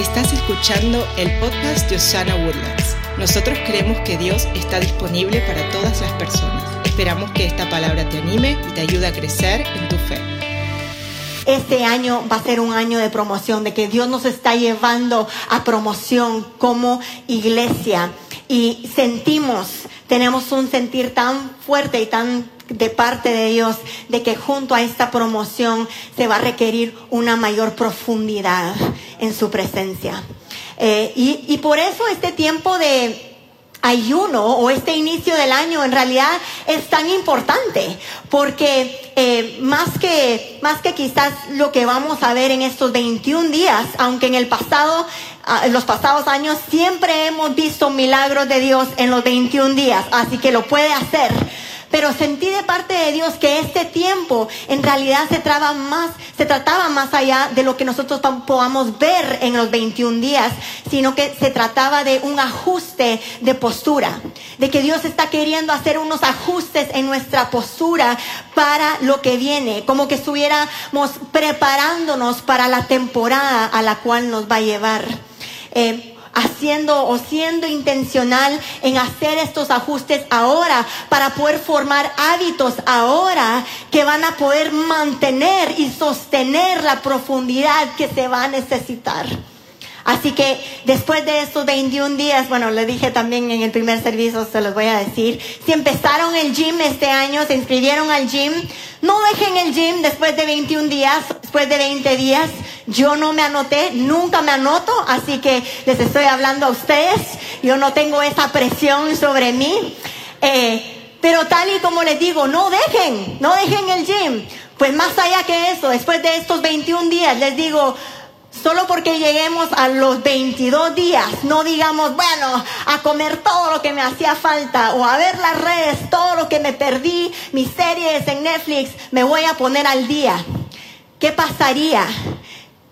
Estás escuchando el podcast de Osana Woodlands. Nosotros creemos que Dios está disponible para todas las personas. Esperamos que esta palabra te anime y te ayude a crecer en tu fe. Este año va a ser un año de promoción, de que Dios nos está llevando a promoción como iglesia. Y sentimos, tenemos un sentir tan fuerte y tan de parte de Dios de que junto a esta promoción se va a requerir una mayor profundidad en su presencia. Eh, y, y por eso este tiempo de ayuno o este inicio del año en realidad es tan importante porque eh, más que más que quizás lo que vamos a ver en estos 21 días aunque en el pasado ah, en los pasados años siempre hemos visto milagros de Dios en los 21 días así que lo puede hacer pero sentí de parte de Dios que este tiempo en realidad se trataba más, se trataba más allá de lo que nosotros podamos ver en los 21 días, sino que se trataba de un ajuste de postura, de que Dios está queriendo hacer unos ajustes en nuestra postura para lo que viene, como que estuviéramos preparándonos para la temporada a la cual nos va a llevar. Eh, haciendo o siendo intencional en hacer estos ajustes ahora para poder formar hábitos ahora que van a poder mantener y sostener la profundidad que se va a necesitar. Así que después de estos 21 días, bueno, le dije también en el primer servicio, se los voy a decir, si empezaron el gym este año, se inscribieron al gym, no dejen el gym después de 21 días, después de 20 días. Yo no me anoté, nunca me anoto, así que les estoy hablando a ustedes. Yo no tengo esa presión sobre mí. Eh, pero tal y como les digo, no dejen, no dejen el gym. Pues más allá que eso, después de estos 21 días, les digo, Solo porque lleguemos a los 22 días, no digamos, bueno, a comer todo lo que me hacía falta o a ver las redes, todo lo que me perdí, mis series en Netflix, me voy a poner al día. ¿Qué pasaría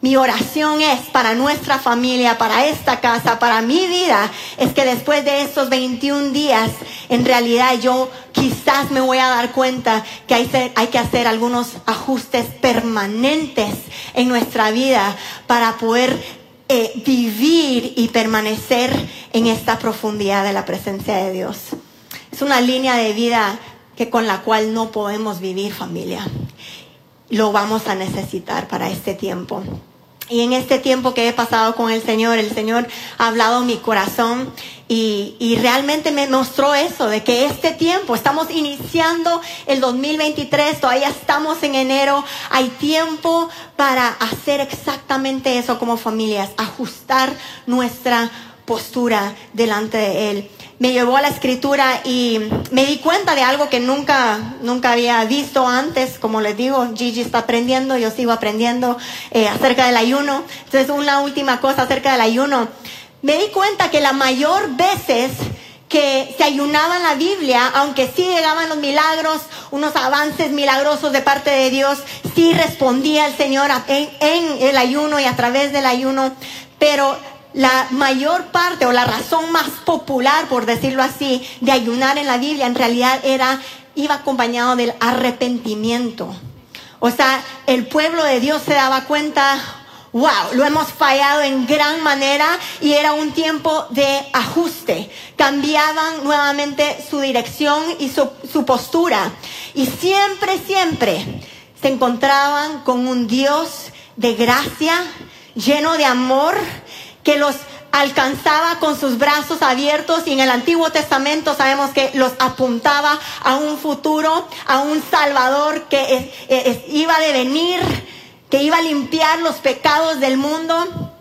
mi oración es para nuestra familia, para esta casa, para mi vida, es que después de estos 21 días, en realidad yo quizás me voy a dar cuenta que hay, que hacer algunos ajustes permanentes en nuestra vida para poder eh, vivir y permanecer en esta profundidad de la presencia de Dios. Es una línea de vida que con la cual no podemos vivir familia. Lo vamos a necesitar para este tiempo. Y en este tiempo que he pasado con el Señor, el Señor ha hablado mi corazón y, y, realmente me mostró eso, de que este tiempo, estamos iniciando el 2023, todavía estamos en enero, hay tiempo para hacer exactamente eso como familias, ajustar nuestra postura delante de Él me llevó a la escritura y me di cuenta de algo que nunca, nunca había visto antes. Como les digo, Gigi está aprendiendo, yo sigo aprendiendo eh, acerca del ayuno. Entonces, una última cosa acerca del ayuno. Me di cuenta que la mayor veces que se ayunaba en la Biblia, aunque sí llegaban los milagros, unos avances milagrosos de parte de Dios, sí respondía el Señor en, en el ayuno y a través del ayuno, pero la mayor parte o la razón más popular, por decirlo así, de ayunar en la Biblia en realidad era, iba acompañado del arrepentimiento. O sea, el pueblo de Dios se daba cuenta, wow, lo hemos fallado en gran manera y era un tiempo de ajuste. Cambiaban nuevamente su dirección y su, su postura. Y siempre, siempre se encontraban con un Dios de gracia, lleno de amor, que los alcanzaba con sus brazos abiertos y en el Antiguo Testamento sabemos que los apuntaba a un futuro, a un Salvador que iba a venir, que iba a limpiar los pecados del mundo.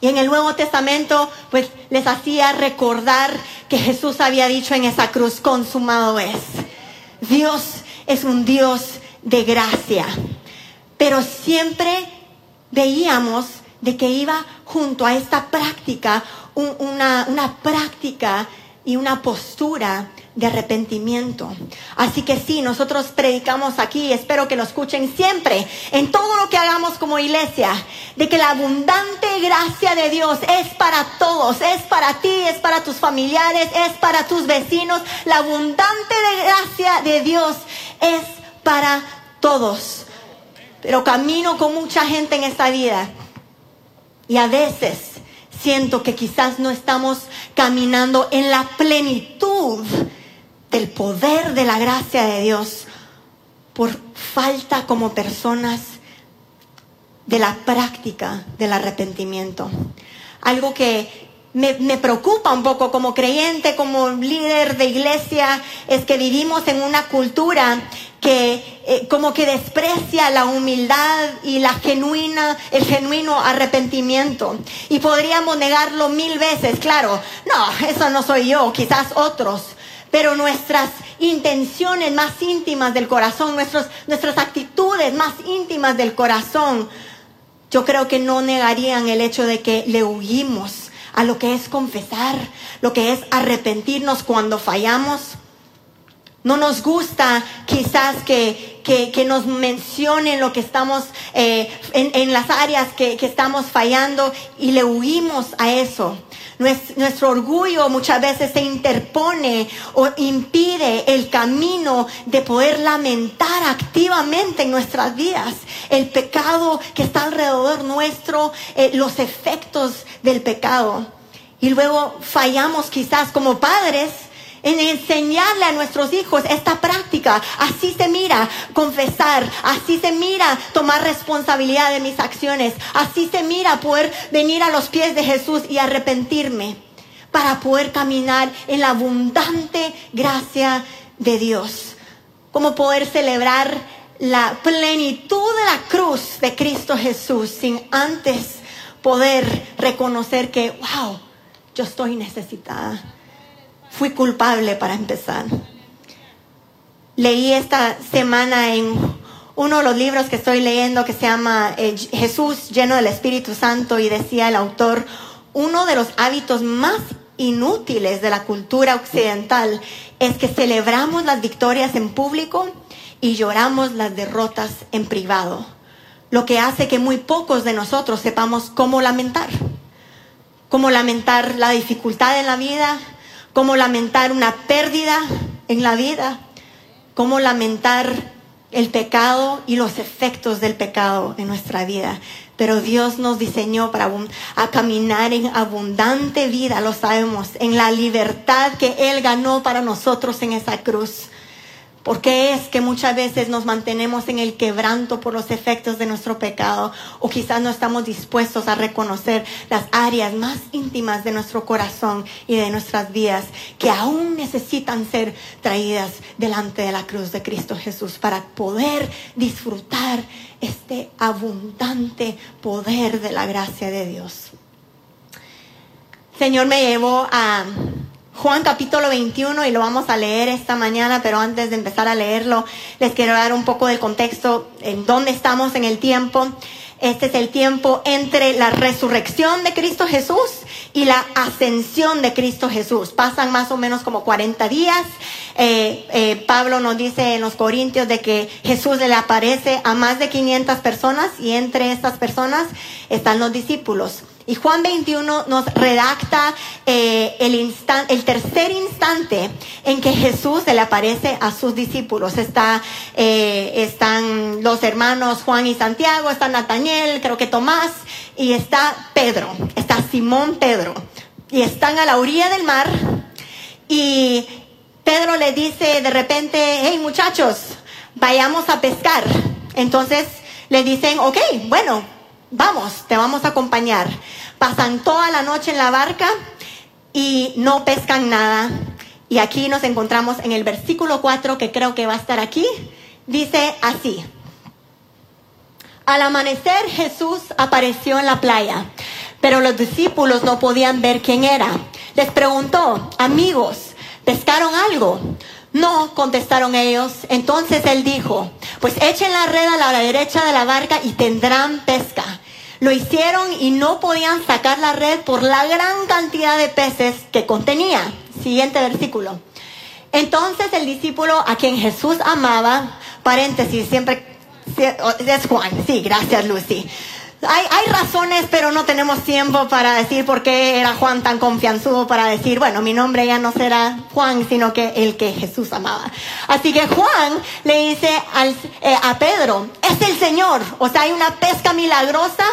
Y en el Nuevo Testamento, pues les hacía recordar que Jesús había dicho en esa cruz, consumado es. Dios es un Dios de gracia. Pero siempre veíamos de que iba junto a esta práctica, una, una práctica y una postura de arrepentimiento. Así que sí, nosotros predicamos aquí, espero que lo escuchen siempre, en todo lo que hagamos como iglesia, de que la abundante gracia de Dios es para todos, es para ti, es para tus familiares, es para tus vecinos. La abundante gracia de Dios es para todos. Pero camino con mucha gente en esta vida y a veces siento que quizás no estamos caminando en la plenitud del poder de la gracia de Dios por falta como personas de la práctica del arrepentimiento. Algo que me, preocupa un poco como creyente, como líder de iglesia, es que vivimos en una cultura que eh, como que desprecia la humildad y la genuina, el genuino arrepentimiento. Y podríamos negarlo mil veces, claro, no, eso no soy yo, quizás otros, pero nuestras intenciones más íntimas del corazón, nuestras actitudes más íntimas del corazón, yo creo que no negarían el hecho de que le huimos a lo que es confesar, lo que es arrepentirnos cuando fallamos. No nos gusta quizás que, que, nos mencionen lo que estamos eh, en, en, las áreas que, que estamos fallando y le huimos a eso. Nuestro orgullo muchas veces se interpone o impide el camino de poder lamentar activamente en nuestras vidas el pecado que está alrededor nuestro, eh, los efectos del pecado. Y luego fallamos quizás como padres en enseñarle a nuestros hijos esta práctica. Así se mira confesar, así se mira tomar responsabilidad de mis acciones, así se mira poder venir a los pies de Jesús y arrepentirme para poder caminar en la abundante gracia de Dios. Como poder celebrar la plenitud de la cruz de Cristo Jesús sin antes poder reconocer que, wow, yo estoy necesitada fui culpable para empezar. Leí esta semana en uno de los libros que estoy leyendo que se llama Jesús lleno del Espíritu Santo y decía el autor, uno de los hábitos más inútiles de la cultura occidental es que celebramos las victorias en público y lloramos las derrotas en privado, lo que hace que muy pocos de nosotros sepamos cómo lamentar, cómo lamentar la dificultad en la vida, cómo lamentar una pérdida en la vida, cómo lamentar el pecado y los efectos del pecado en nuestra vida. Pero Dios nos diseñó para caminar en abundante vida, lo sabemos, en la libertad que Él ganó para nosotros en esa cruz. ¿Por qué es que muchas veces nos mantenemos en el quebranto por los efectos de nuestro pecado? O quizás no estamos dispuestos a reconocer las áreas más íntimas de nuestro corazón y de nuestras vidas que aún necesitan ser traídas delante de la cruz de Cristo Jesús para poder disfrutar este abundante poder de la gracia de Dios. Señor me llevó a Juan capítulo 21 y lo vamos a leer esta mañana, pero antes de empezar a leerlo, les quiero dar un poco de contexto en dónde estamos en el tiempo. Este es el tiempo entre la resurrección de Cristo Jesús y la ascensión de Cristo Jesús. Pasan más o menos como 40 días. Eh, eh, Pablo nos dice en los Corintios de que Jesús le aparece a más de 500 personas y entre estas personas están los discípulos. Y Juan 21 nos redacta eh, el, el tercer instante en que Jesús se le aparece a sus discípulos. Está, eh, están los hermanos Juan y Santiago, está Nataniel, creo que Tomás, y está Pedro, está Simón Pedro. Y están a la orilla del mar y Pedro le dice de repente, hey muchachos, vayamos a pescar. Entonces le dicen, ok, bueno, vamos, te vamos a acompañar. Pasan toda la noche en la barca y no pescan nada. Y aquí nos encontramos en el versículo 4, que creo que va a estar aquí. Dice así. Al amanecer Jesús apareció en la playa, pero los discípulos no podían ver quién era. Les preguntó, amigos, ¿pescaron algo? No, contestaron ellos. Entonces él dijo, pues echen la red a la derecha de la barca y tendrán pesca. Lo hicieron y no podían sacar la red por la gran cantidad de peces que contenía. Siguiente versículo. Entonces el discípulo a quien Jesús amaba, paréntesis, siempre es Juan, sí, gracias Lucy. Hay, razones, pero no tenemos tiempo para decir por qué era Juan tan confianzudo para decir, bueno, mi nombre ya no será Juan, sino que el que Jesús amaba. Así que Juan le dice al, eh, a Pedro, es el Señor. O sea, hay una pesca milagrosa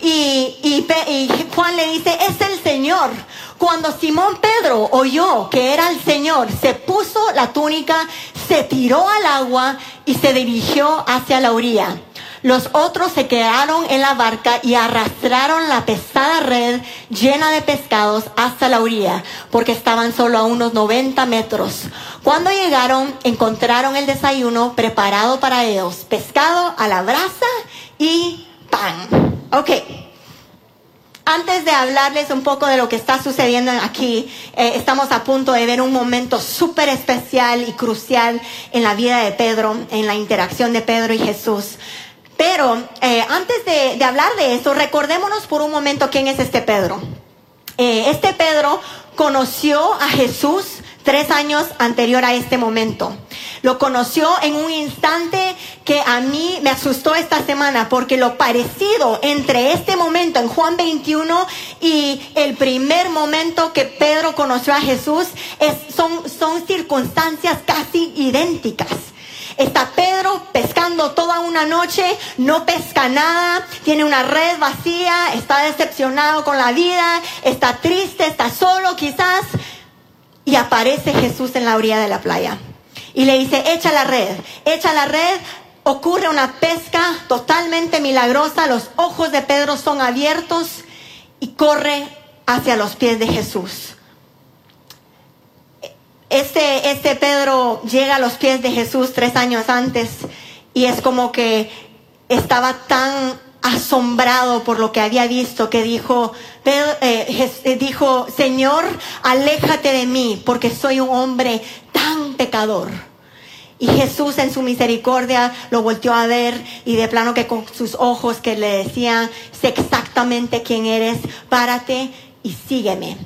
y, y y Juan le dice, es el Señor. Cuando Simón Pedro oyó que era el Señor, se puso la túnica, se tiró al agua y se dirigió hacia la orilla. Los otros se quedaron en la barca y arrastraron la pesada red llena de pescados hasta la orilla, porque estaban solo a unos 90 metros. Cuando llegaron, encontraron el desayuno preparado para ellos, pescado a la brasa y pan. Ok. Antes de hablarles un poco de lo que está sucediendo aquí, eh, estamos a punto de ver un momento súper especial y crucial en la vida de Pedro, en la interacción de Pedro y Jesús. Pero eh, antes de, hablar de eso, recordémonos por un momento quién es este Pedro. Eh, este Pedro conoció a Jesús tres años anterior a este momento. Lo conoció en un instante que a mí me asustó esta semana porque lo parecido entre este momento en Juan 21 y el primer momento que Pedro conoció a Jesús es, son, son circunstancias casi idénticas. Está Pedro pescando toda una noche, no pesca nada, tiene una red vacía, está decepcionado con la vida, está triste, está solo quizás. Y aparece Jesús en la orilla de la playa. Y le dice, echa la red, echa la red. Ocurre una pesca totalmente milagrosa, los ojos de Pedro son abiertos y corre hacia los pies de Jesús. Este, este Pedro llega a los pies de Jesús tres años antes y es como que estaba tan asombrado por lo que había visto que dijo, eh, eh, dijo, Señor, aléjate de mí porque soy un hombre tan pecador. Y Jesús en su misericordia lo volteó a ver y de plano que con sus ojos que le decían, sé exactamente quién eres, párate y sígueme.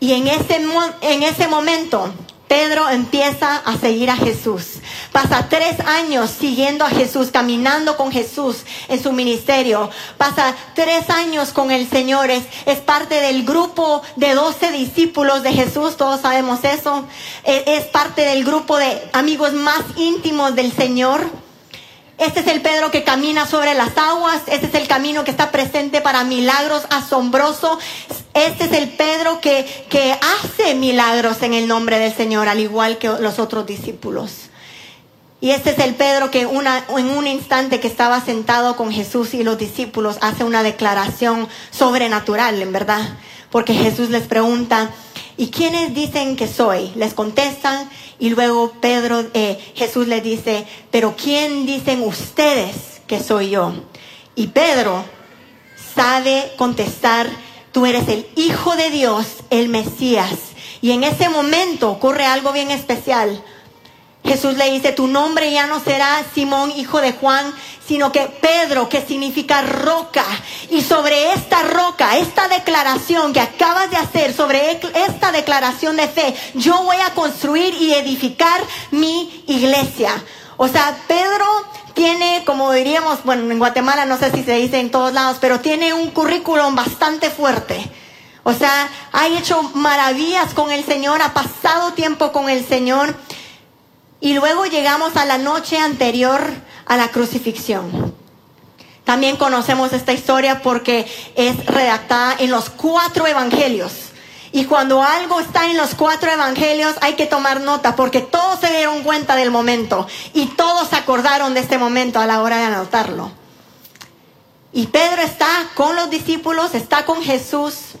Y en ese, en ese momento, Pedro empieza a seguir a Jesús. Pasa tres años siguiendo a Jesús, caminando con Jesús en su ministerio. Pasa tres años con el Señor. Es, parte del grupo de 12 discípulos de Jesús. Todos sabemos eso. Es, es parte del grupo de amigos más íntimos del Señor. Este es el Pedro que camina sobre las aguas. Este es el camino que está presente para milagros asombrosos. Este es el Pedro que, que hace milagros en el nombre del Señor, al igual que los otros discípulos. Y este es el Pedro que en un instante que estaba sentado con Jesús y los discípulos hace una declaración sobrenatural, en verdad. Porque Jesús les pregunta, ¿y quiénes dicen que soy? Les contestan y luego Pedro, eh, Jesús les dice, pero ¿quién dicen ustedes que soy yo? Y Pedro sabe contestar, tú eres el Hijo de Dios, el Mesías. Y en ese momento ocurre algo bien especial. Jesús le dice, tu nombre ya no será Simón, hijo de Juan, sino que Pedro, que significa roca. Y sobre esta roca, esta declaración que acabas de hacer, sobre esta declaración de fe, yo voy a construir y edificar mi iglesia. O sea, Pedro tiene, como diríamos, bueno, en Guatemala no sé si se dice en todos lados, pero tiene un currículum bastante fuerte. O sea, ha hecho maravillas con el Señor, ha pasado tiempo con el Señor. Y luego llegamos a la noche anterior a la crucifixión. También conocemos esta historia porque es redactada en los cuatro evangelios. Y cuando algo está en los cuatro evangelios hay que tomar nota porque todos se dieron cuenta del momento y todos se acordaron de este momento a la hora de anotarlo. Y Pedro está con los discípulos, está con Jesús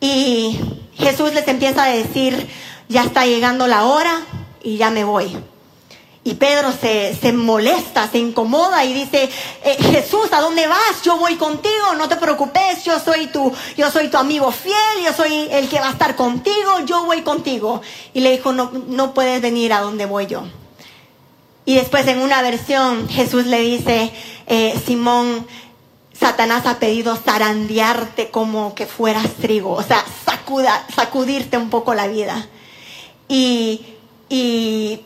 y Jesús les empieza a decir, ya está llegando la hora y ya me voy. Y Pedro se, se molesta, se incomoda y dice, eh, Jesús, ¿a dónde vas? Yo voy contigo, no te preocupes, yo soy tu, yo soy tu amigo fiel, yo soy el que va a estar contigo, yo voy contigo. Y le dijo, no, no puedes venir a donde voy yo. Y después en una versión Jesús le dice, eh, Simón, Satanás ha pedido zarandearte como que fueras trigo, o sea, sacudirte un poco la vida. Y, y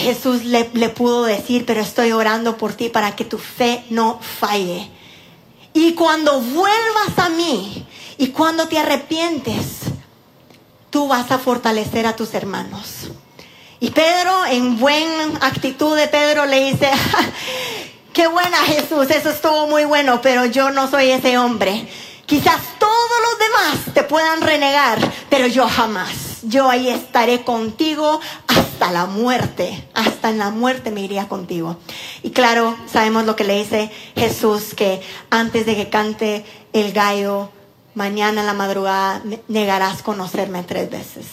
Jesús le, pudo decir, pero estoy orando por ti para que tu fe no falle. Y cuando vuelvas a mí y cuando te arrepientes, tú vas a fortalecer a tus hermanos. Y Pedro, en buena actitud de Pedro, le dice, qué buena Jesús, eso estuvo muy bueno, pero yo no soy ese hombre. Quizás todos los demás te puedan renegar, pero yo jamás. Yo ahí estaré contigo hasta la muerte. Hasta en la muerte me iría contigo. Y claro, sabemos lo que le dice Jesús, que antes de que cante el gallo, mañana en la madrugada negarás conocerme tres veces.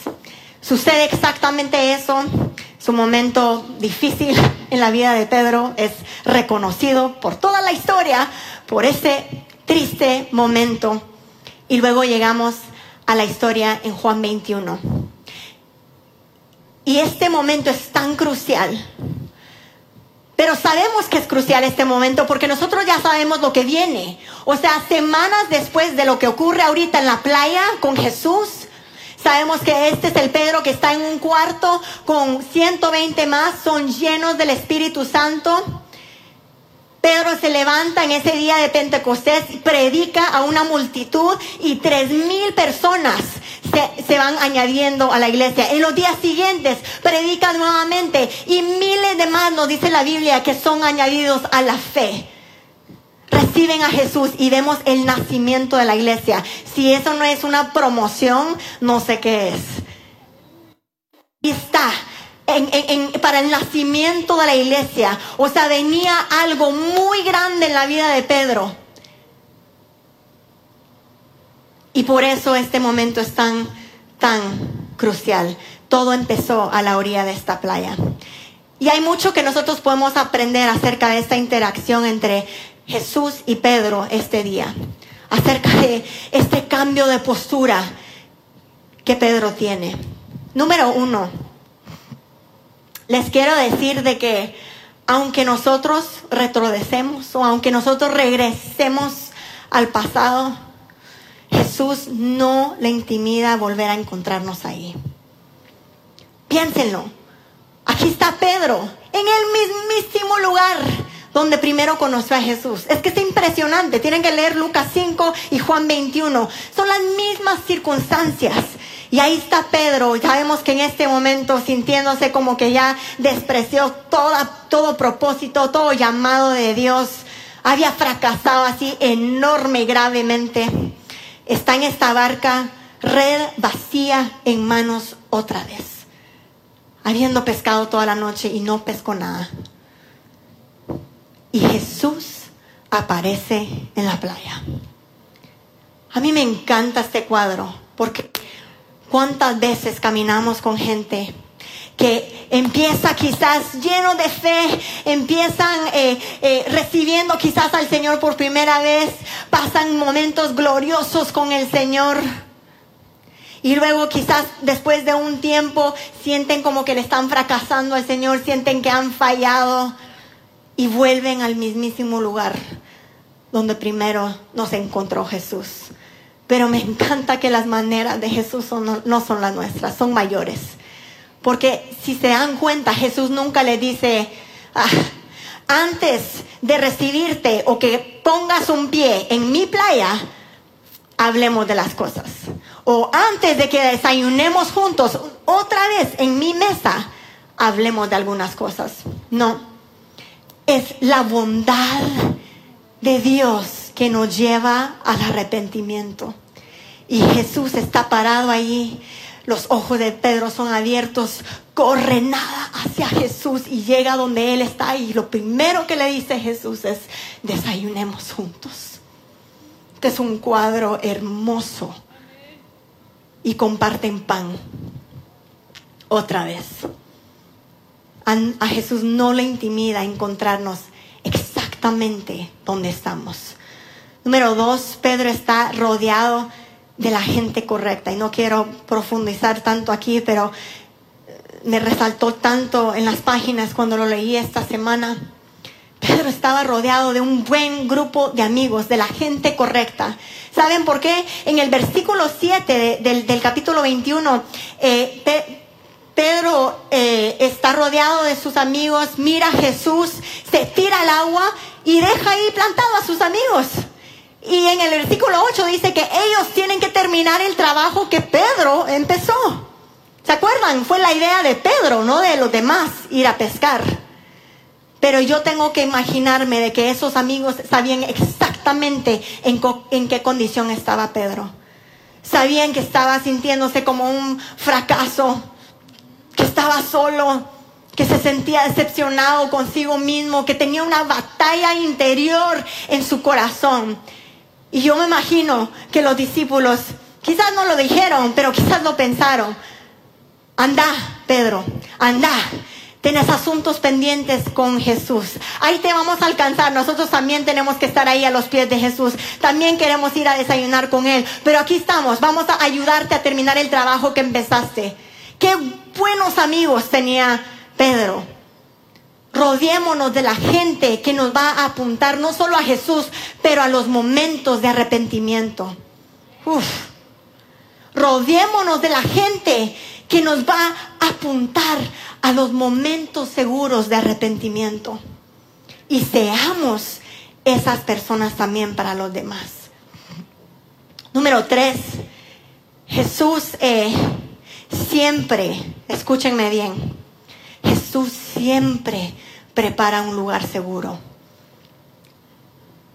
Sucede exactamente eso. Su momento difícil en la vida de Pedro es reconocido por toda la historia por ese triste momento. Y luego llegamos a la historia en Juan 21. Y este momento es tan crucial. Pero sabemos que es crucial este momento porque nosotros ya sabemos lo que viene. O sea, semanas después de lo que ocurre ahorita en la playa con Jesús, sabemos que este es el Pedro que está en un cuarto con 120 más, son llenos del Espíritu Santo. Pedro se levanta en ese día de Pentecostés, predica a una multitud y tres mil personas se, van añadiendo a la iglesia. En los días siguientes predica nuevamente y miles de más nos dice la Biblia que son añadidos a la fe. Reciben a Jesús y vemos el nacimiento de la iglesia. Si eso no es una promoción, no sé qué es. Y está para el nacimiento de la iglesia. O sea, venía algo muy grande en la vida de Pedro. Y por eso este momento es tan, tan crucial. Todo empezó a la orilla de esta playa. Y hay mucho que nosotros podemos aprender acerca de esta interacción entre Jesús y Pedro este día. Acerca de este cambio de postura que Pedro tiene. Número uno, les quiero decir de que aunque nosotros retrocedemos o aunque nosotros regresemos al pasado, Jesús no le intimida volver a encontrarnos ahí. Piénsenlo. Aquí está Pedro, en el mismísimo lugar donde primero conoció a Jesús. Es que es impresionante. Tienen que leer Lucas 5 y Juan 21. Son las mismas circunstancias. Y ahí está Pedro, sabemos que en este momento sintiéndose como que ya despreció toda, todo propósito, todo llamado de Dios, había fracasado así enorme gravemente. Está en esta barca, red vacía en manos otra vez, habiendo pescado toda la noche y no pescó nada. Y Jesús aparece en la playa. A mí me encanta este cuadro porque ¿Cuántas veces caminamos con gente que empieza quizás lleno de fe, empiezan eh, eh, recibiendo quizás al Señor por primera vez, pasan momentos gloriosos con el Señor. Y luego quizás después de un tiempo sienten como que le están fracasando al Señor, sienten que han fallado y vuelven al mismísimo lugar donde primero nos encontró Jesús. Pero me encanta que las maneras de Jesús no, son las nuestras, son mayores. Porque si se dan cuenta, Jesús nunca le dice, ah, antes de recibirte o que pongas un pie en mi playa, hablemos de las cosas. O antes de que desayunemos juntos, otra vez en mi mesa, hablemos de algunas cosas. No, es la bondad de Dios que nos lleva al arrepentimiento. Y Jesús está parado ahí, los ojos de Pedro son abiertos, corre nada hacia Jesús y llega donde Él está y lo primero que le dice Jesús es, desayunemos juntos. Este es un cuadro hermoso y comparten pan otra vez. A Jesús no le intimida encontrarnos exactamente donde estamos. Número dos, Pedro está rodeado de la gente correcta. Y no quiero profundizar tanto aquí, pero me resaltó tanto en las páginas cuando lo leí esta semana. Pedro estaba rodeado de un buen grupo de amigos, de la gente correcta. ¿Saben por qué? En el versículo 7 del, capítulo 21, eh, Pedro eh, está rodeado de sus amigos, mira a Jesús, se tira al agua y deja ahí plantado a sus amigos. Y en el versículo 8 dice que ellos tienen que terminar el trabajo que Pedro empezó. ¿Se acuerdan? Fue la idea de Pedro, no de los demás, ir a pescar. Pero yo tengo que imaginarme de que esos amigos sabían exactamente en, en qué condición estaba Pedro. Sabían que estaba sintiéndose como un fracaso, que estaba solo, que se sentía decepcionado consigo mismo, que tenía una batalla interior en su corazón. Y yo me imagino que los discípulos quizás no lo dijeron, pero quizás lo pensaron. Anda, Pedro, anda. Tienes asuntos pendientes con Jesús. Ahí te vamos a alcanzar. Nosotros también tenemos que estar ahí a los pies de Jesús. También queremos ir a desayunar con Él. Pero aquí estamos. Vamos a ayudarte a terminar el trabajo que empezaste. Qué buenos amigos tenía Pedro. Rodeémonos de la gente que nos va a apuntar no solo a Jesús, pero a los momentos de arrepentimiento. Uf. Rodeémonos de la gente que nos va a apuntar a los momentos seguros de arrepentimiento. Y seamos esas personas también para los demás. Número tres, Jesús eh, siempre, escúchenme bien, Jesús siempre prepara un lugar seguro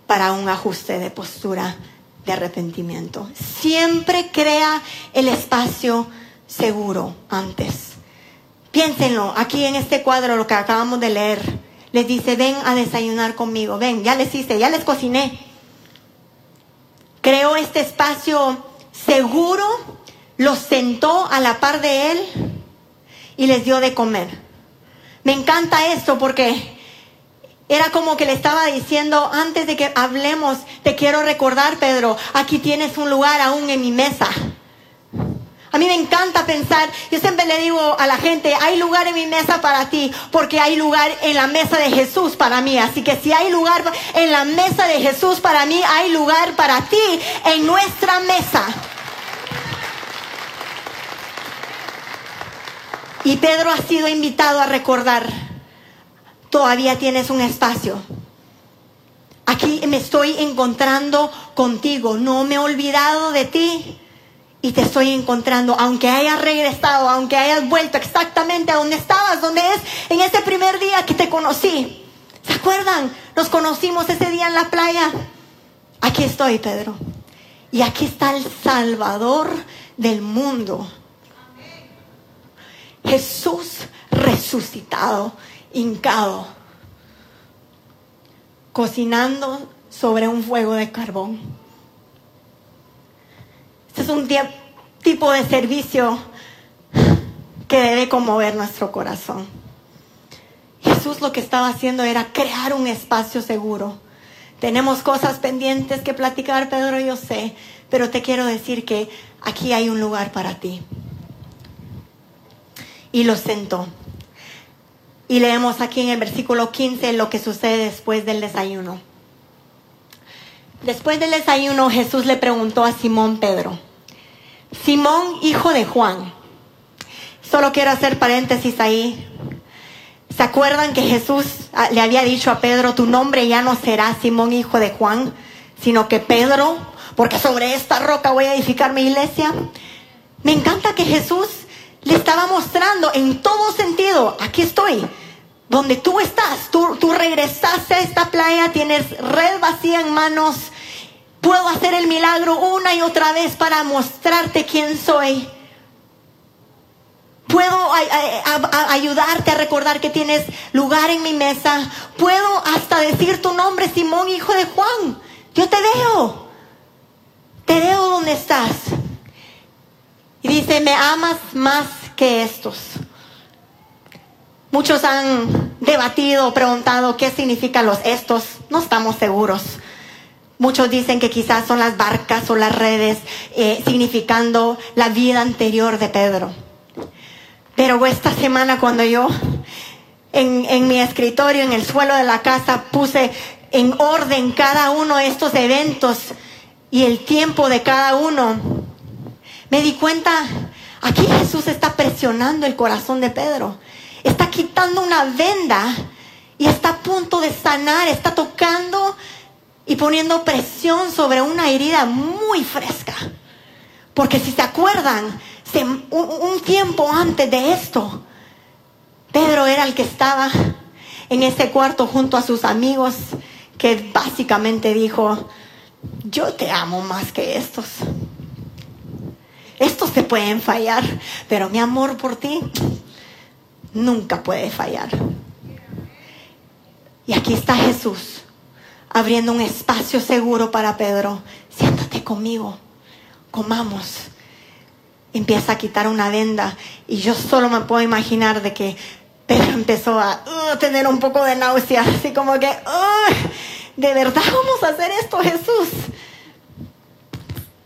para un ajuste de postura de arrepentimiento. Siempre crea el espacio seguro antes. Piénsenlo, aquí en este cuadro, lo que acabamos de leer, les dice, ven a desayunar conmigo, ven, ya les hice, ya les cociné. Creó este espacio seguro, los sentó a la par de él y les dio de comer. Me encanta esto porque era como que le estaba diciendo, antes de que hablemos, te quiero recordar, Pedro, aquí tienes un lugar aún en mi mesa. A mí me encanta pensar, yo siempre le digo a la gente, hay lugar en mi mesa para ti, porque hay lugar en la mesa de Jesús para mí. Así que si hay lugar en la mesa de Jesús para mí, hay lugar para ti en nuestra mesa. Y Pedro ha sido invitado a recordar, todavía tienes un espacio. Aquí me estoy encontrando contigo, no me he olvidado de ti y te estoy encontrando, aunque hayas regresado, aunque hayas vuelto exactamente a donde estabas, donde es en ese primer día que te conocí. ¿Se acuerdan? Nos conocimos ese día en la playa. Aquí estoy, Pedro. Y aquí está el Salvador del mundo Jesús resucitado, hincado, cocinando sobre un fuego de carbón. Este es un tipo de servicio que debe conmover nuestro corazón. Jesús lo que estaba haciendo era crear un espacio seguro. Tenemos cosas pendientes que platicar, Pedro, yo sé, pero te quiero decir que aquí hay un lugar para ti y lo sentó. Y leemos aquí en el versículo 15 lo que sucede después del desayuno. Después del desayuno Jesús le preguntó a Simón Pedro, Simón hijo de Juan, solo quiero hacer paréntesis ahí. ¿Se acuerdan que Jesús ah, le había dicho a Pedro, tu nombre ya no será Simón hijo de Juan, sino que Pedro, porque sobre esta roca voy a edificar mi iglesia? Me encanta que Jesús le estaba mostrando en todo sentido, aquí estoy, donde tú estás, tú, regresaste a esta playa, tienes red vacía en manos, puedo hacer el milagro una y otra vez para mostrarte quién soy. Puedo ayudarte a recordar que tienes lugar en mi mesa. Puedo hasta decir tu nombre, Simón, hijo de Juan. Yo te veo. Te veo donde estás. Y dice, me amas más que estos. Muchos han debatido, preguntado qué significan los estos. No estamos seguros. Muchos dicen que quizás son las barcas o las redes, eh, significando la vida anterior de Pedro. Pero esta semana cuando yo en, en mi escritorio, en el suelo de la casa, puse en orden cada uno de estos eventos y el tiempo de cada uno, me di cuenta, aquí Jesús está presionando el corazón de Pedro. Está quitando una venda y está a punto de sanar, está tocando y poniendo presión sobre una herida muy fresca. Porque si se acuerdan, un, tiempo antes de esto, Pedro era el que estaba en ese cuarto junto a sus amigos que básicamente dijo, yo te amo más que estos. Estos te pueden fallar, pero mi amor por ti nunca puede fallar. Y aquí está Jesús abriendo un espacio seguro para Pedro. Siéntate conmigo, comamos. Empieza a quitar una venda y yo solo me puedo imaginar de que Pedro empezó a uh, tener un poco de náusea, así como que, ¿de verdad vamos a hacer esto, Jesús?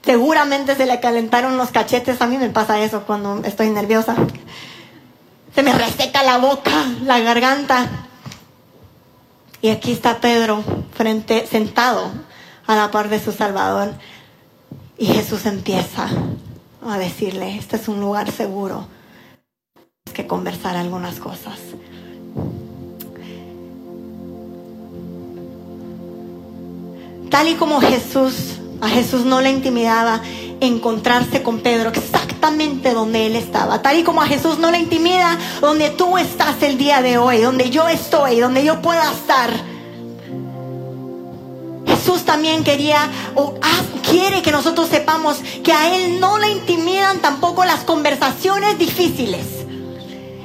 Seguramente se le calentaron los cachetes, a mí me pasa eso cuando estoy nerviosa. Se me reseca la boca, la garganta. Y aquí está Pedro frente, sentado a la par de su Salvador. Y Jesús empieza a decirle, este es un lugar seguro. Es que conversar algunas cosas. Tal y como Jesús, a Jesús no le intimidaba encontrarse con Pedro exactamente donde él estaba. Tal y como a Jesús no le intimida donde tú estás el día de hoy, donde yo estoy, donde yo pueda estar. Jesús también quería o ah, quiere que nosotros sepamos que a Él no le intimidan tampoco las conversaciones difíciles.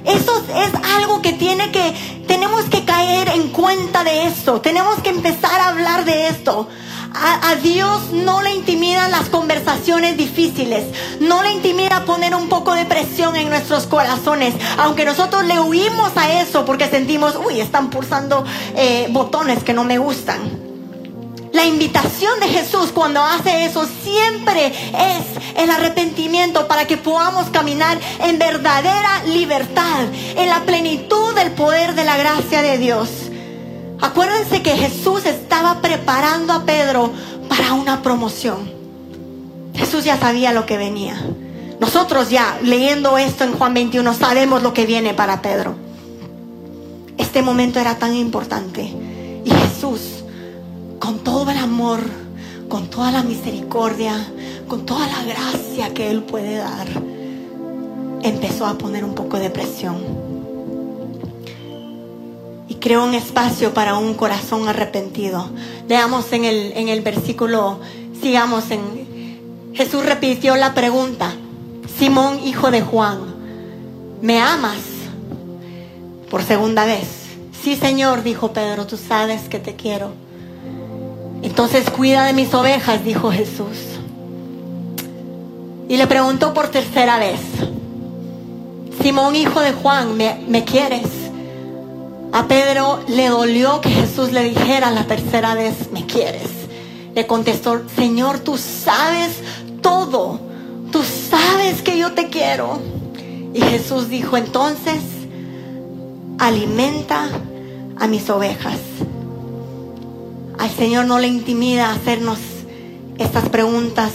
Eso es algo que tiene que, tenemos que caer en cuenta de esto. Tenemos que empezar a hablar de esto. A, Dios no le intimidan las conversaciones difíciles, no le intimida poner un poco de presión en nuestros corazones, aunque nosotros le huimos a eso porque sentimos, uy, están pulsando eh, botones que no me gustan. La invitación de Jesús cuando hace eso siempre es el arrepentimiento para que podamos caminar en verdadera libertad, en la plenitud del poder de la gracia de Dios. Acuérdense que Jesús estaba preparando a Pedro para una promoción. Jesús ya sabía lo que venía. Nosotros ya, leyendo esto en Juan 21, sabemos lo que viene para Pedro. Este momento era tan importante. Y Jesús, con todo el amor, con toda la misericordia, con toda la gracia que Él puede dar, empezó a poner un poco de presión creó un espacio para un corazón arrepentido. Leamos en el, en el versículo, sigamos en... Jesús repitió la pregunta, Simón, hijo de Juan, ¿me amas? Por segunda vez. Sí, Señor, dijo Pedro, tú sabes que te quiero. Entonces cuida de mis ovejas, dijo Jesús. Y le preguntó por tercera vez, Simón, hijo de Juan, ¿me, ¿me quieres? A Pedro le dolió que Jesús le dijera la tercera vez, ¿me quieres? Le contestó, Señor, tú sabes todo, tú sabes que yo te quiero. Y Jesús dijo, entonces, alimenta a mis ovejas. Al Señor no le intimida hacernos estas preguntas,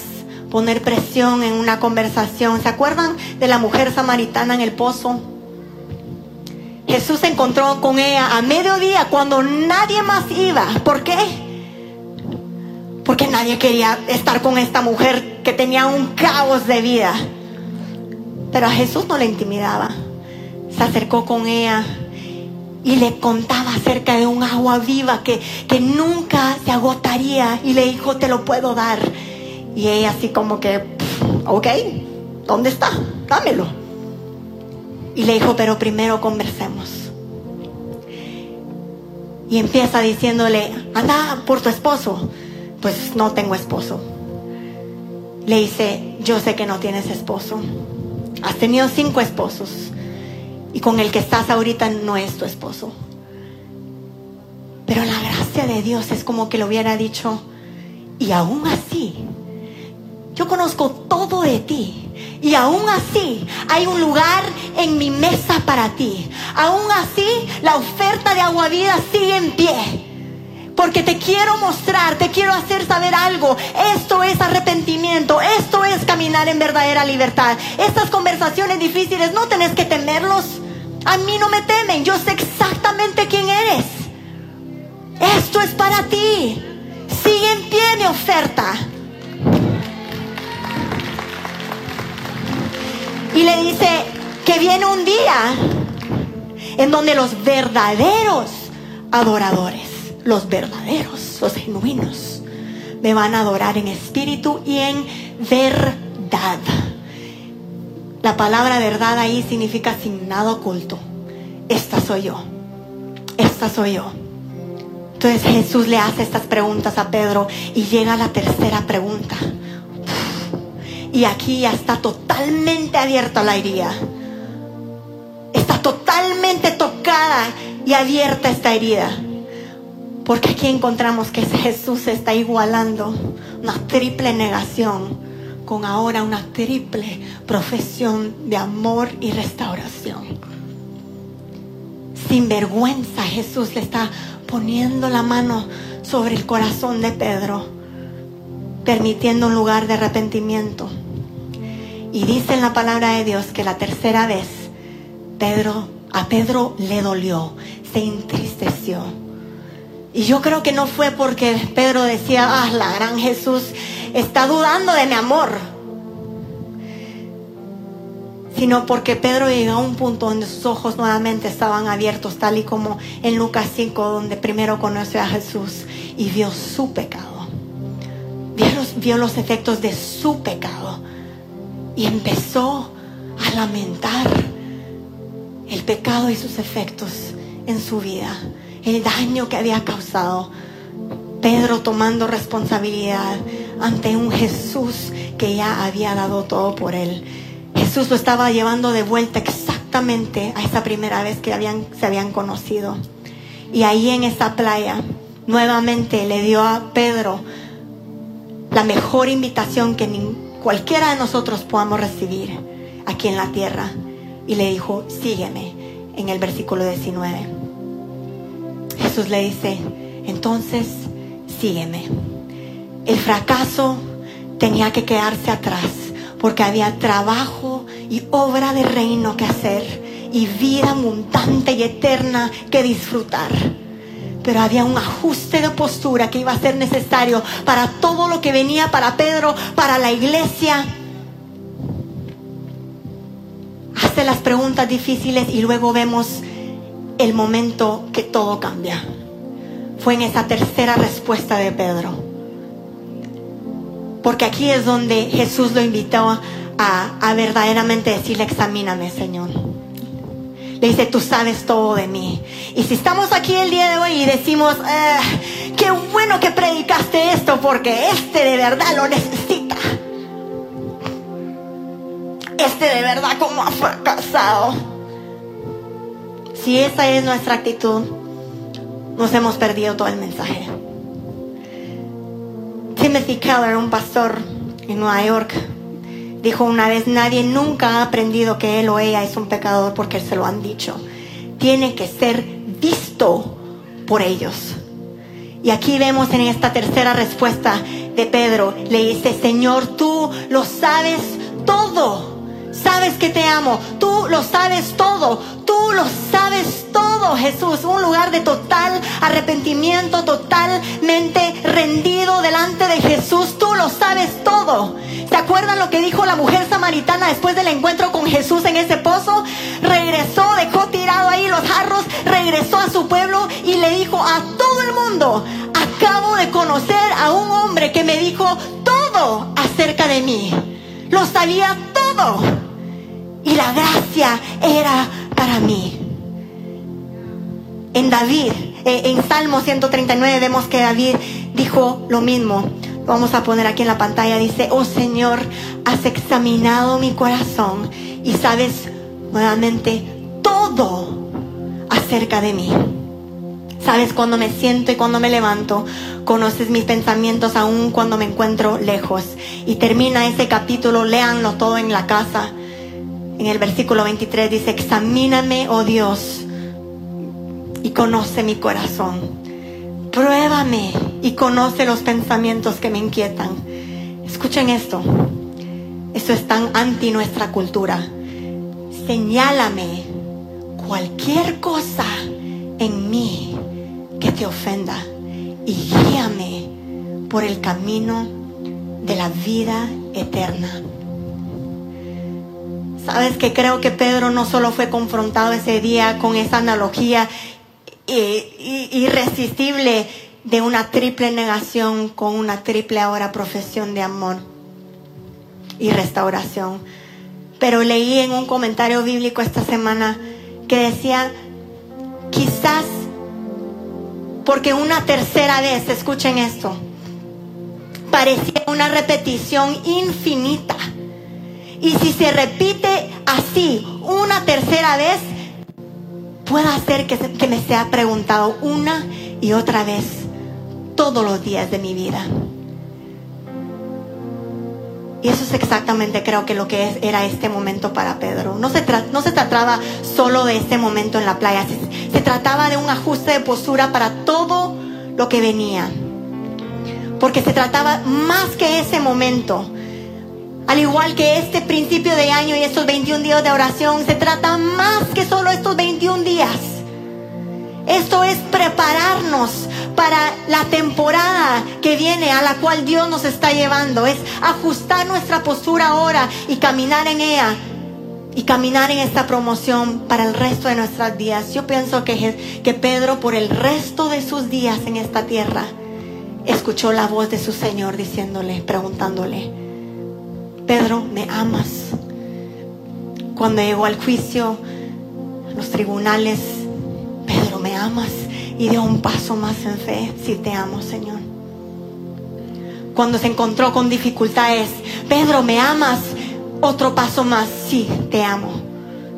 poner presión en una conversación. ¿Se acuerdan de la mujer samaritana en el pozo? Jesús se encontró con ella a mediodía cuando nadie más iba. ¿Por qué? Porque nadie quería estar con esta mujer que tenía un caos de vida. Pero a Jesús no le intimidaba. Se acercó con ella y le contaba acerca de un agua viva que, que nunca se agotaría y le dijo, te lo puedo dar. Y ella así como que, ok, ¿dónde está? Dámelo. Y le dijo, pero primero conversemos. Y empieza diciéndole, anda por tu esposo. Pues no tengo esposo. Le dice, yo sé que no tienes esposo. Has tenido cinco esposos. Y con el que estás ahorita no es tu esposo. Pero la gracia de Dios es como que le hubiera dicho, y aún así, yo conozco todo de ti y aún así hay un lugar mesa para ti. Aún así la oferta de agua vida sigue en pie. Porque te quiero mostrar, te quiero hacer saber algo. Esto es arrepentimiento, esto es caminar en verdadera libertad. Estas conversaciones difíciles no tenés que temerlos. A mí no me temen, yo sé exactamente quién eres. Esto es para ti. Sigue en pie mi oferta. Y le dice que viene un día en donde los verdaderos adoradores, los verdaderos, los genuinos, me van a adorar en espíritu y en verdad. La palabra verdad ahí significa sin nada oculto. Esta soy yo. Esta soy yo. Entonces Jesús le hace estas preguntas a Pedro y llega la tercera pregunta. Y aquí ya está totalmente abierta la herida. Totalmente tocada y abierta esta herida. Porque aquí encontramos que Jesús está igualando una triple negación con ahora una triple profesión de amor y restauración. Sin vergüenza Jesús le está poniendo la mano sobre el corazón de Pedro, permitiendo un lugar de arrepentimiento. Y dice en la palabra de Dios que la tercera vez Pedro a Pedro le dolió, se entristeció. Y yo creo que no fue porque Pedro decía, ah, la gran Jesús está dudando de mi amor. Sino porque Pedro llegó a un punto donde sus ojos nuevamente estaban abiertos, tal y como en Lucas 5, donde primero conoció a Jesús y vio su pecado. Los, vio los efectos de su pecado. Y empezó a lamentar el pecado y sus efectos en su vida, el daño que había causado. Pedro tomando responsabilidad ante un Jesús que ya había dado todo por él. Jesús lo estaba llevando de vuelta exactamente a esa primera vez que habían, se habían conocido. Y ahí en esa playa, nuevamente le dio a Pedro la mejor invitación que cualquiera de nosotros podamos recibir aquí en la tierra. Y le dijo, sígueme, en el versículo 19. Jesús le dice, entonces sígueme. El fracaso tenía que quedarse atrás porque había trabajo y obra de reino que hacer y vida abundante y eterna que disfrutar. Pero había un ajuste de postura que iba a ser necesario para todo lo que venía para Pedro, para la iglesia. Las preguntas difíciles y luego vemos el momento que todo cambia. Fue en esa tercera respuesta de Pedro. Porque aquí es donde Jesús lo invitó a, verdaderamente decirle, examíname, Señor. Le dice, tú sabes todo de mí. Y si estamos aquí el día de hoy y decimos, ah, qué bueno que predicaste esto porque este de verdad lo necesita. Este de verdad como ha fracasado. Si esa es nuestra actitud, nos hemos perdido todo el mensaje. Timothy Keller, un pastor en Nueva York, dijo una vez, nadie nunca ha aprendido que él o ella es un pecador porque se lo han dicho. Tiene que ser visto por ellos. Y aquí vemos en esta tercera respuesta de Pedro, le dice, Señor, tú lo sabes todo sabes que te amo, tú lo sabes todo, tú lo sabes todo, Jesús. Un lugar de total arrepentimiento, totalmente rendido delante de Jesús, tú lo sabes todo. ¿Se acuerdan lo que dijo la mujer samaritana después del encuentro con Jesús en ese pozo? Regresó, dejó tirado ahí los jarros, regresó a su pueblo y le dijo a todo el mundo, acabo de conocer a un hombre que me dijo todo acerca de mí. Lo sabía y la gracia era para mí. En David, eh, en Salmo 139 vemos que David dijo lo mismo. Vamos a poner aquí en la pantalla. Dice, oh Señor, has examinado mi corazón y sabes nuevamente todo acerca de mí. Sabes cuando me siento y cuando me levanto. Conoces mis pensamientos aún cuando me encuentro lejos. Y termina ese capítulo, léanlo todo en la casa en el versículo 23 dice, examíname, oh Dios, y conoce mi corazón. Pruébame y conoce los pensamientos que me inquietan. Escuchen esto. Esto es tan anti nuestra cultura. Señálame cualquier cosa en mí que te ofenda y guíame por el camino de la vida eterna. Sabes que creo que Pedro no solo fue confrontado ese día con esa analogía irresistible de una triple negación con una triple ahora profesión de amor y restauración. Pero leí en un comentario bíblico esta semana que decía, quizás porque una tercera vez, escuchen esto, parecía una repetición infinita. Y si se repite así una tercera vez, puede hacer que, me sea preguntado una y otra vez todos los días de mi vida. Y eso es exactamente creo que lo que era este momento para Pedro. No se, trataba solo de este momento en la playa, se trataba de un ajuste de postura para todo lo que venía. Porque se trataba más que ese momento. Al igual que este principio de año y estos 21 días de oración, se trata más que solo estos 21 días. Esto es prepararnos para la temporada que viene a la cual Dios nos está llevando. Es ajustar nuestra postura ahora y caminar en ella. Y caminar en esta promoción para el resto de nuestros días. Yo pienso que, que Pedro por el resto de sus días en esta tierra escuchó la voz de su Señor diciéndole, preguntándole, Pedro, ¿me amas? Cuando llegó al juicio, a los tribunales, Pedro, ¿me amas? Y dio un paso más en fe, sí te amo, Señor. Cuando se encontró con dificultades, Pedro, ¿me amas? Otro paso más, sí, te amo.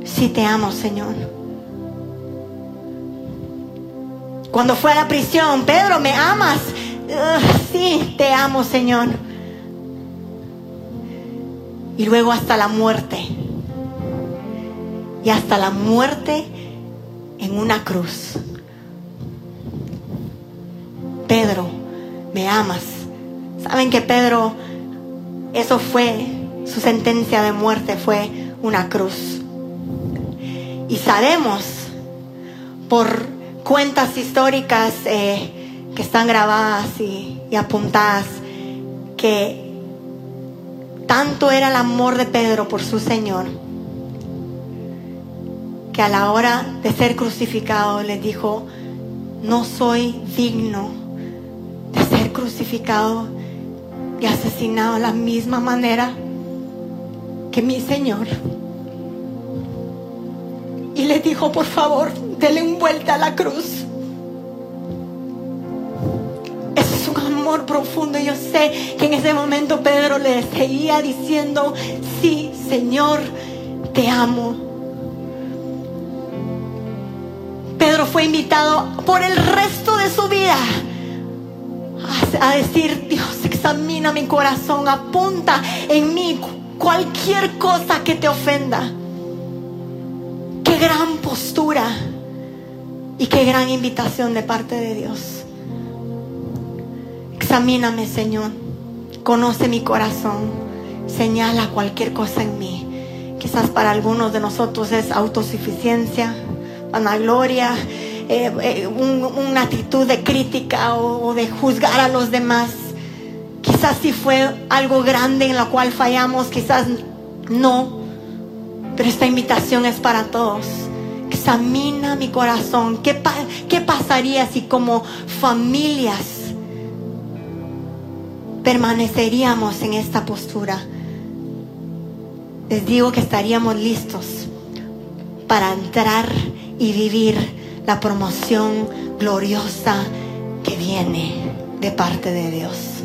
Sí te amo, Señor. Cuando fue a la prisión, Pedro, ¿me amas? "Ugh, sí, te amo, Señor. Y luego hasta la muerte. Y hasta la muerte en una cruz. Pedro, ¿me amas? ¿Saben que Pedro, eso fue, su sentencia de muerte fue una cruz? Y sabemos por cuentas históricas eh, que están grabadas y, y apuntadas que tanto era el amor de Pedro por su Señor que a la hora de ser crucificado le dijo, no soy digno de ser crucificado y asesinado de la misma manera que mi Señor. Y le dijo, por favor, dele un vuelta a la cruz. Ese es un amor profundo. Yo sé que en ese momento Pedro le seguía diciendo, sí, Señor, te amo. Pedro fue invitado por el resto de su vida a decir, Dios, examina mi corazón, apunta en mí cualquier cosa que te ofenda. Qué gran postura y qué gran invitación de parte de Dios. Examíname, Señor. Conoce mi corazón. Señala cualquier cosa en mí. Quizás para algunos de nosotros es autosuficiencia, vanagloria, eh, eh, un- una actitud de crítica o de juzgar a los demás. Quizás sí fue algo grande en la cual fallamos, quizás no. Pero esta invitación es para todos. Examina mi corazón. ¿Qué, pa- qué pasaría si como familias permaneceríamos en esta postura? Les digo que estaríamos listos para entrar y vivir la promoción gloriosa que viene de parte de Dios.